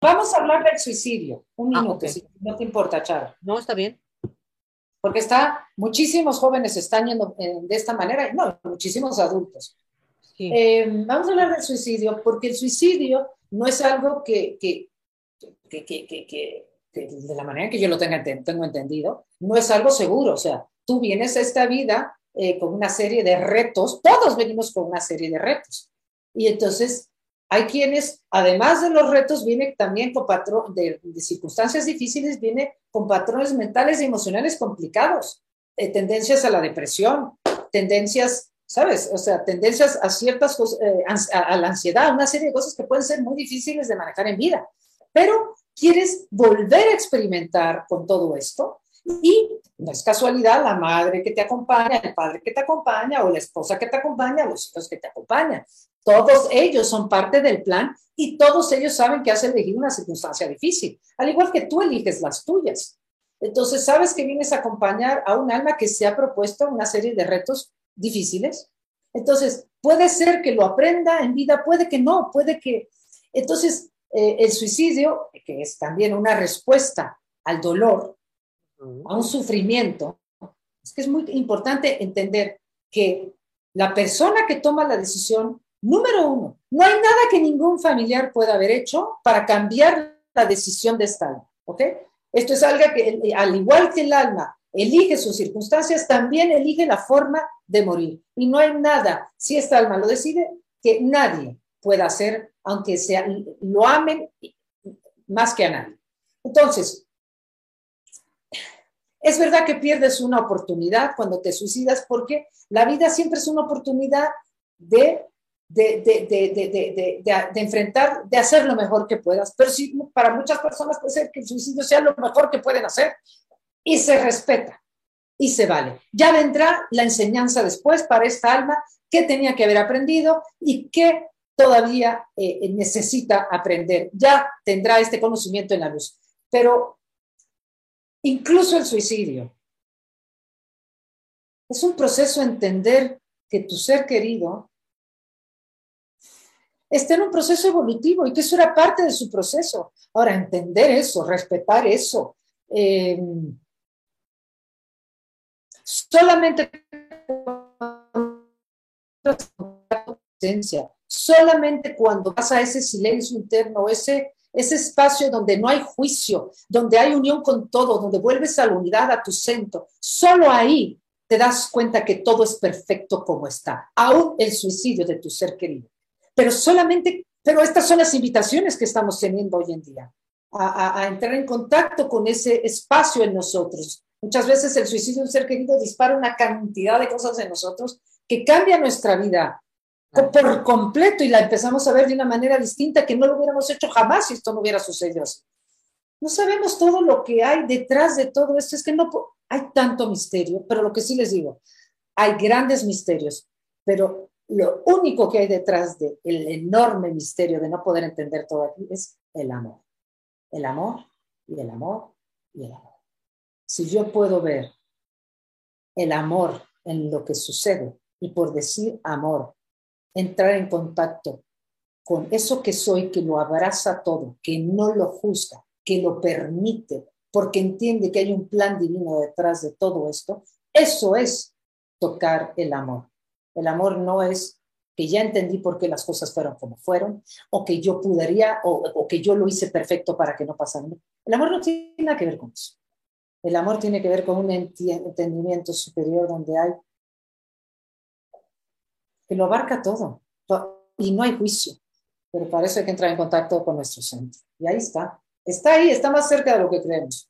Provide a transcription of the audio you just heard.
Vamos a hablar del suicidio. Un Ah, minuto, ok. si no te importa, Charo. No, está bien. Porque está, muchísimos jóvenes están yendo eh, de esta manera, no, muchísimos adultos. Sí. Eh, vamos a hablar del suicidio, porque el suicidio no es algo que, que, que, que, de la manera que yo lo tenga, tengo entendido, no es algo seguro. O sea, tú vienes a esta vida eh, con una serie de retos, todos venimos con una serie de retos. Y entonces hay quienes, además de los retos, viene también con patrón de, de circunstancias difíciles, viene con patrones mentales y emocionales complicados, eh, tendencias a la depresión, tendencias, ¿sabes? O sea, tendencias a ciertas cosas, eh, a, a la ansiedad, una serie de cosas que pueden ser muy difíciles de manejar en vida. Pero quieres volver a experimentar con todo esto y no es casualidad la madre que te acompaña, el padre que te acompaña o la esposa que te acompaña, los hijos que te acompañan. Todos ellos son parte del plan y todos ellos saben que has elegido una circunstancia difícil, al igual que tú eliges las tuyas. Entonces, sabes que vienes a acompañar a un alma que se ha propuesto una serie de retos difíciles. Entonces, puede ser que lo aprenda en vida, puede que no, puede que... Entonces, eh, el suicidio, que es también una respuesta al dolor, a un sufrimiento, es que es muy importante entender que la persona que toma la decisión, número uno, no hay nada que ningún familiar pueda haber hecho para cambiar la decisión de esta alma. Esto es algo que, eh, al igual que el alma elige sus circunstancias, también elige la forma de morir. Y no hay nada, si esta alma lo decide, que nadie pueda hacer, aunque sea, lo amen más que a nadie. Entonces, es verdad que pierdes una oportunidad cuando te suicidas porque la vida siempre es una oportunidad de, de, de, de, de, enfrentar, de hacer lo mejor que puedas. Pero sí, para muchas personas puede ser que el suicidio sea lo mejor que pueden hacer y se respeta y se vale. Ya vendrá la enseñanza después para esta alma que tenía que haber aprendido y que todavía eh, necesita aprender. Ya tendrá este conocimiento en la luz. Pero incluso el suicidio. Es un proceso entender que tu ser querido está en un proceso evolutivo y que eso era parte de su proceso. Ahora, entender eso, respetar eso, eh, solamente solamente cuando pasa ese silencio interno, ese ese espacio donde no hay juicio, donde hay unión con todo, donde vuelves a la unidad, a tu centro, solo ahí te das cuenta que todo es perfecto como está, aún el suicidio de tu ser querido. Pero solamente, pero estas son las invitaciones que estamos teniendo hoy en día, a, a, a entrar en contacto con ese espacio en nosotros. Muchas veces el suicidio de un ser querido dispara una cantidad de cosas en nosotros que cambia nuestra vida por completo y la empezamos a ver de una manera distinta que no lo hubiéramos hecho jamás si esto no hubiera sucedido así. No sabemos todo lo que hay detrás de todo esto, es que no hay tanto misterio, pero lo que sí les digo, hay grandes misterios, pero lo único que hay detrás del el enorme misterio de no poder entender todo aquí es el amor. El amor y el amor y el amor. Si yo puedo ver el amor en lo que sucede y por decir amor, entrar en contacto con eso que soy, que lo abraza todo, que no lo juzga, que lo permite, porque entiende que hay un plan divino detrás de todo esto, eso es tocar el amor. El amor no es que ya entendí por qué las cosas fueron como fueron, o que yo pudiera, o, que yo lo hice perfecto para que no pasara. El amor no tiene nada que ver con eso. El amor tiene que ver con un entendimiento superior donde hay que lo abarca todo y no hay juicio, pero para eso hay que entrar en contacto con nuestro centro. Y ahí está, está ahí, está más cerca de lo que creemos.